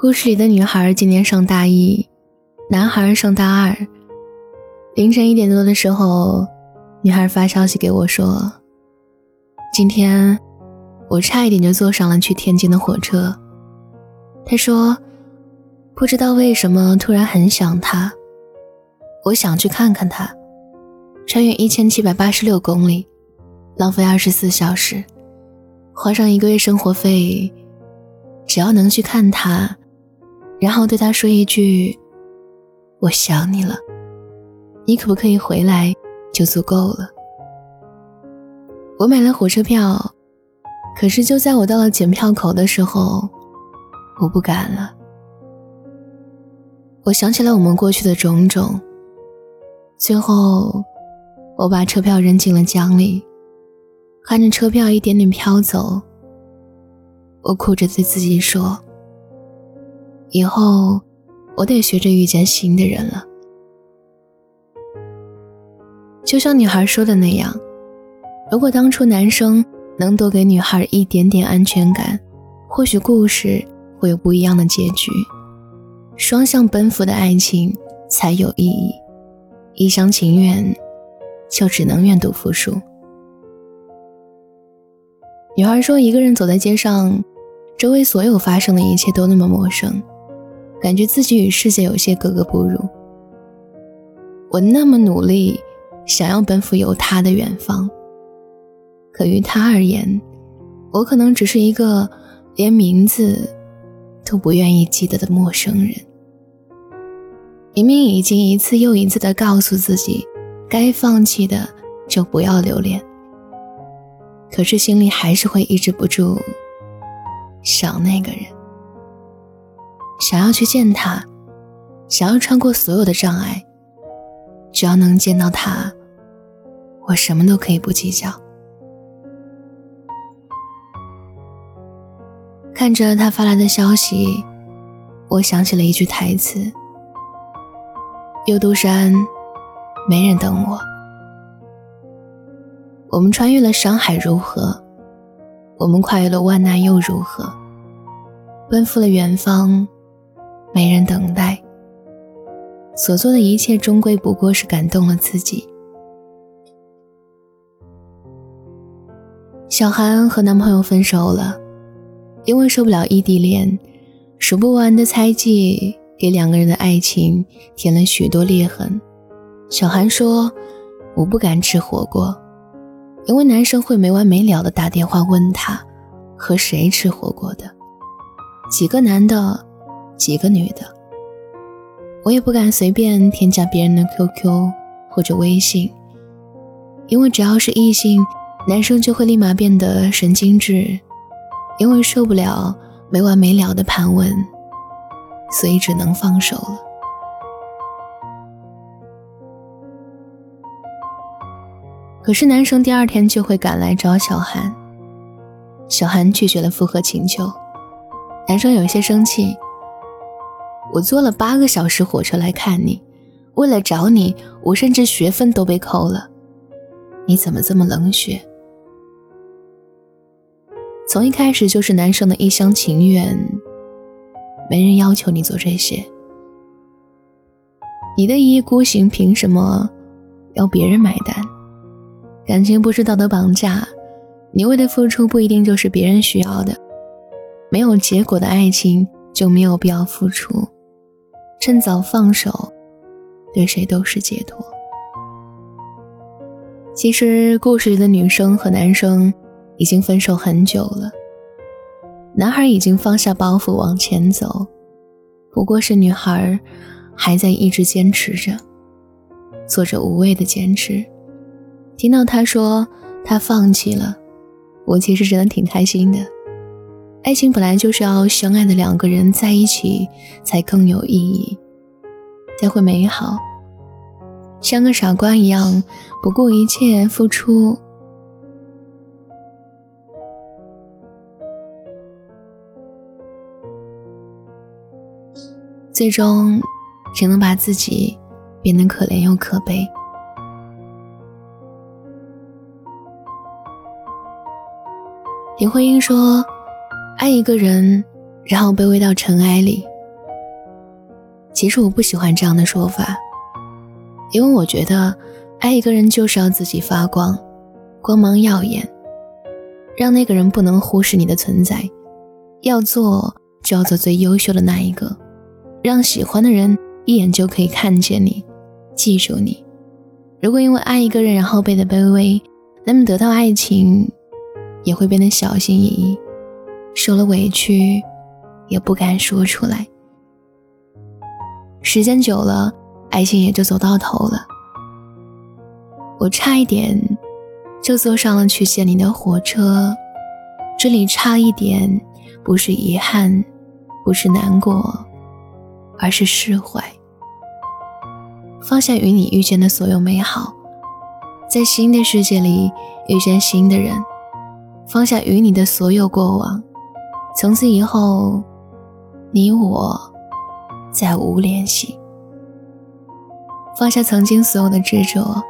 故事里的女孩今年上大一，男孩上大二。凌晨一点多的时候，女孩发消息给我说：“今天我差一点就坐上了去天津的火车。”她说：“不知道为什么突然很想他，我想去看看他。穿越一千七百八十六公里，浪费二十四小时，花上一个月生活费，只要能去看他。”然后对他说一句：“我想你了，你可不可以回来？”就足够了。我买了火车票，可是就在我到了检票口的时候，我不敢了。我想起了我们过去的种种，最后我把车票扔进了江里，看着车票一点点飘走，我哭着对自己说。以后，我得学着遇见新的人了。就像女孩说的那样，如果当初男生能多给女孩一点点安全感，或许故事会有不一样的结局。双向奔赴的爱情才有意义，一厢情愿就只能愿赌服输。女孩说：“一个人走在街上，周围所有发生的一切都那么陌生。”感觉自己与世界有些格格不入。我那么努力，想要奔赴有他的远方，可于他而言，我可能只是一个连名字都不愿意记得的陌生人。明明已经一次又一次的告诉自己，该放弃的就不要留恋，可是心里还是会抑制不住想那个人。想要去见他，想要穿过所有的障碍，只要能见到他，我什么都可以不计较。看着他发来的消息，我想起了一句台词：“幽都山，没人等我。我们穿越了山海如何？我们跨越了万难又如何？奔赴了远方。”没人等待，所做的一切终归不过是感动了自己。小韩和男朋友分手了，因为受不了异地恋，数不完的猜忌给两个人的爱情添了许多裂痕。小韩说：“我不敢吃火锅，因为男生会没完没了的打电话问他和谁吃火锅的，几个男的。”几个女的，我也不敢随便添加别人的 QQ 或者微信，因为只要是异性，男生就会立马变得神经质，因为受不了没完没了的盘问，所以只能放手了。可是男生第二天就会赶来找小韩，小韩拒绝了复合请求，男生有些生气。我坐了八个小时火车来看你，为了找你，我甚至学分都被扣了。你怎么这么冷血？从一开始就是男生的一厢情愿，没人要求你做这些。你的一意孤行，凭什么要别人买单？感情不是道德绑架，你为的付出不一定就是别人需要的。没有结果的爱情就没有必要付出。趁早放手，对谁都是解脱。其实故事里的女生和男生已经分手很久了，男孩已经放下包袱往前走，不过是女孩还在一直坚持着，做着无谓的坚持。听到他说他放弃了，我其实真的挺开心的。爱情本来就是要相爱的两个人在一起才更有意义，才会美好。像个傻瓜一样不顾一切付出，最终只能把自己变得可怜又可悲。林徽因说。爱一个人，然后卑微到尘埃里。其实我不喜欢这样的说法，因为我觉得爱一个人就是要自己发光，光芒耀眼，让那个人不能忽视你的存在。要做就要做最优秀的那一个，让喜欢的人一眼就可以看见你，记住你。如果因为爱一个人然后变得卑微，那么得到爱情也会变得小心翼翼，受了委屈也不敢说出来。时间久了，爱情也就走到头了。我差一点就坐上了去见你的火车，这里差一点不是遗憾，不是难过，而是释怀。放下与你遇见的所有美好，在新的世界里遇见新的人，放下与你的所有过往，从此以后，你我再无联系。放下曾经所有的执着，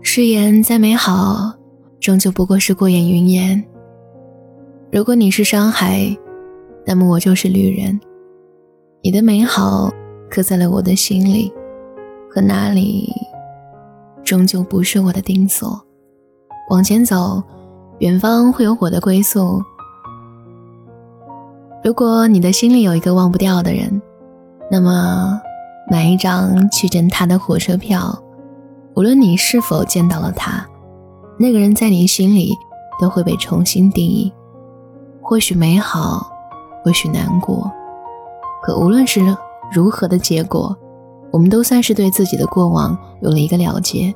誓言再美好，终究不过是过眼云烟。如果你是山海，那么我就是旅人，你的美好。刻在了我的心里，可哪里终究不是我的定所。往前走，远方会有我的归宿。如果你的心里有一个忘不掉的人，那么买一张去见他的火车票。无论你是否见到了他，那个人在你心里都会被重新定义。或许美好，或许难过，可无论是。如何的结果，我们都算是对自己的过往有了一个了结。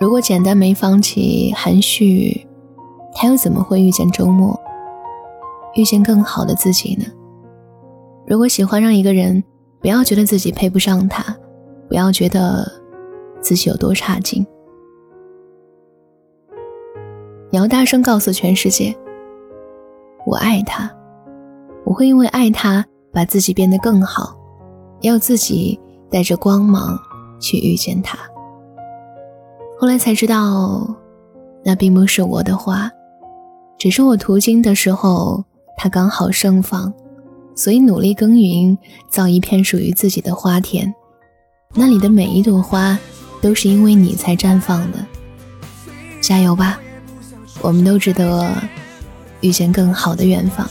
如果简单没放弃，含蓄，他又怎么会遇见周末，遇见更好的自己呢？如果喜欢上一个人，不要觉得自己配不上他，不要觉得自己有多差劲，你要大声告诉全世界：我爱他，我会因为爱他。把自己变得更好，要自己带着光芒去遇见他。后来才知道，那并不是我的话，只是我途经的时候，它刚好盛放，所以努力耕耘，造一片属于自己的花田。那里的每一朵花，都是因为你才绽放的。加油吧，我们都值得遇见更好的远方。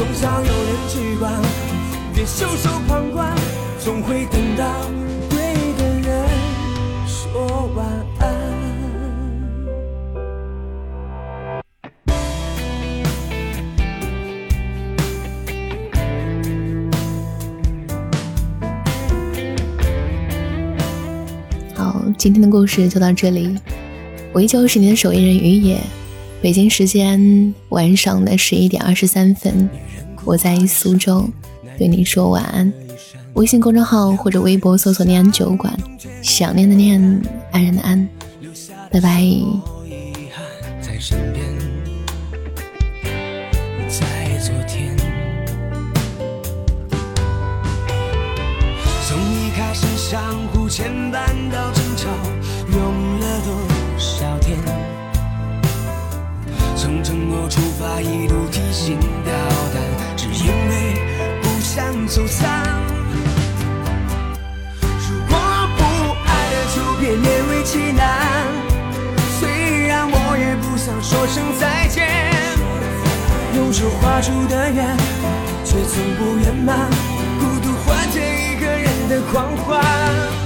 总想有人去管，别袖手旁观，总会等到对的人说晚安。好，今天的故事就到这里。我依旧是你的守夜人于野。北京时间晚上的十一点二十三分，我在苏州。对你说晚安，微信公众号或者微博搜索“念安酒馆”，想念的念，安然的安，拜拜。从一开始相互牵绊到出发，一路提心吊胆，只因为不。想走散。如果不爱了，就别勉为其难。虽然我也不想说声再见，用手画出的圆，却从不圆满。孤独换借一个人的狂欢。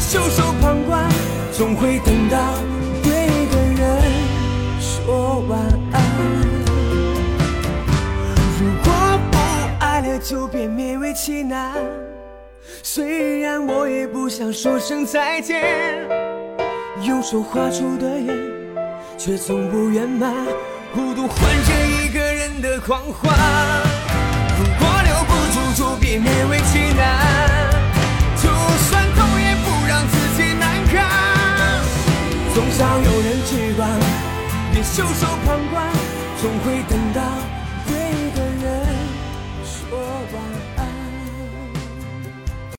袖手旁观，总会等到对的人说晚安。如果不爱了，就别勉为其难。虽然我也不想说声再见，用手画出的圆，却从不圆满。孤独换着一个人的狂欢。袖手旁观，总会等。